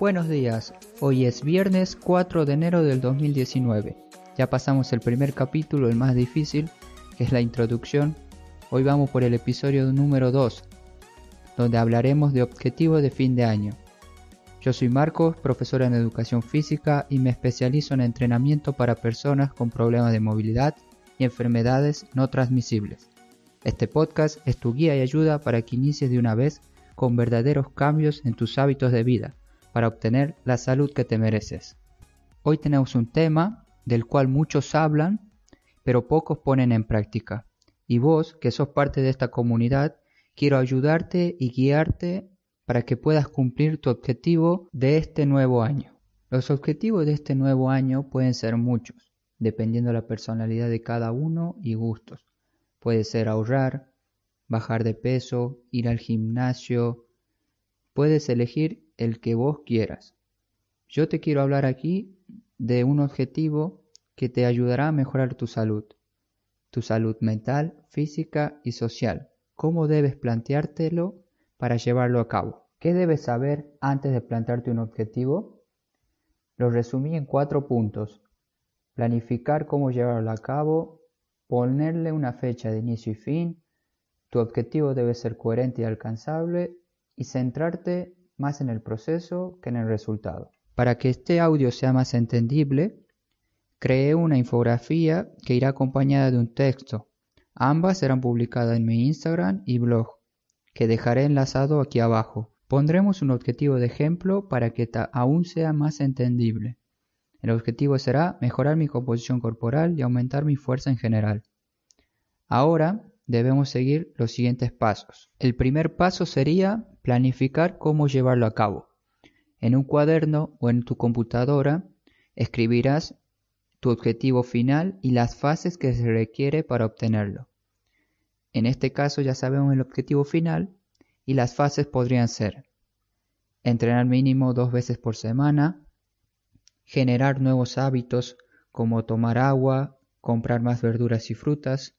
Buenos días, hoy es viernes 4 de enero del 2019. Ya pasamos el primer capítulo, el más difícil, que es la introducción. Hoy vamos por el episodio número 2, donde hablaremos de objetivos de fin de año. Yo soy Marcos, profesor en educación física y me especializo en entrenamiento para personas con problemas de movilidad y enfermedades no transmisibles. Este podcast es tu guía y ayuda para que inicies de una vez con verdaderos cambios en tus hábitos de vida para obtener la salud que te mereces. Hoy tenemos un tema del cual muchos hablan, pero pocos ponen en práctica. Y vos, que sos parte de esta comunidad, quiero ayudarte y guiarte para que puedas cumplir tu objetivo de este nuevo año. Los objetivos de este nuevo año pueden ser muchos, dependiendo de la personalidad de cada uno y gustos. Puede ser ahorrar, bajar de peso, ir al gimnasio. Puedes elegir el que vos quieras. Yo te quiero hablar aquí de un objetivo que te ayudará a mejorar tu salud, tu salud mental, física y social. ¿Cómo debes planteártelo para llevarlo a cabo? ¿Qué debes saber antes de plantearte un objetivo? Lo resumí en cuatro puntos. Planificar cómo llevarlo a cabo, ponerle una fecha de inicio y fin, tu objetivo debe ser coherente y alcanzable y centrarte más en el proceso que en el resultado. Para que este audio sea más entendible, creé una infografía que irá acompañada de un texto. Ambas serán publicadas en mi Instagram y blog, que dejaré enlazado aquí abajo. Pondremos un objetivo de ejemplo para que aún sea más entendible. El objetivo será mejorar mi composición corporal y aumentar mi fuerza en general. Ahora debemos seguir los siguientes pasos. El primer paso sería planificar cómo llevarlo a cabo. En un cuaderno o en tu computadora escribirás tu objetivo final y las fases que se requiere para obtenerlo. En este caso ya sabemos el objetivo final y las fases podrían ser entrenar mínimo dos veces por semana, generar nuevos hábitos como tomar agua, comprar más verduras y frutas,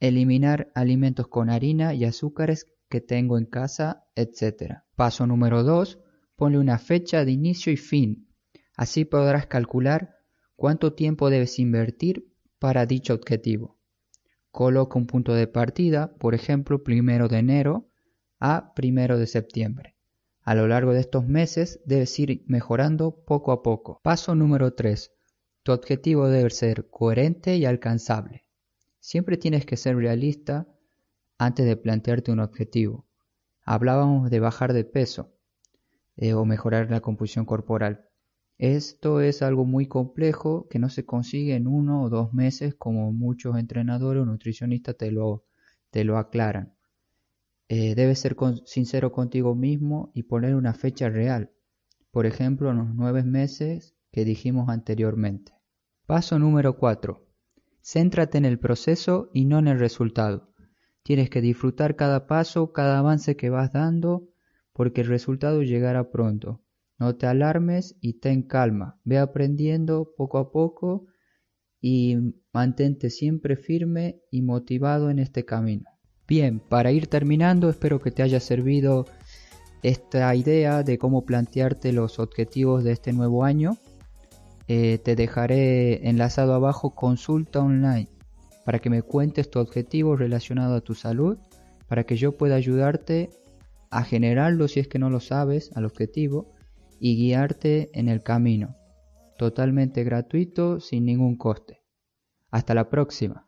eliminar alimentos con harina y azúcares que tengo en casa, etc. Paso número 2. Ponle una fecha de inicio y fin. Así podrás calcular cuánto tiempo debes invertir para dicho objetivo. Coloca un punto de partida, por ejemplo, primero de enero a primero de septiembre. A lo largo de estos meses debes ir mejorando poco a poco. Paso número 3. Tu objetivo debe ser coherente y alcanzable. Siempre tienes que ser realista antes de plantearte un objetivo. Hablábamos de bajar de peso eh, o mejorar la composición corporal. Esto es algo muy complejo que no se consigue en uno o dos meses como muchos entrenadores o nutricionistas te lo, te lo aclaran. Eh, debes ser sincero contigo mismo y poner una fecha real. Por ejemplo, en los nueve meses que dijimos anteriormente. Paso número 4. Céntrate en el proceso y no en el resultado. Tienes que disfrutar cada paso, cada avance que vas dando, porque el resultado llegará pronto. No te alarmes y ten calma. Ve aprendiendo poco a poco y mantente siempre firme y motivado en este camino. Bien, para ir terminando, espero que te haya servido esta idea de cómo plantearte los objetivos de este nuevo año. Eh, te dejaré enlazado abajo consulta online para que me cuentes tu objetivo relacionado a tu salud, para que yo pueda ayudarte a generarlo si es que no lo sabes, al objetivo, y guiarte en el camino. Totalmente gratuito, sin ningún coste. Hasta la próxima.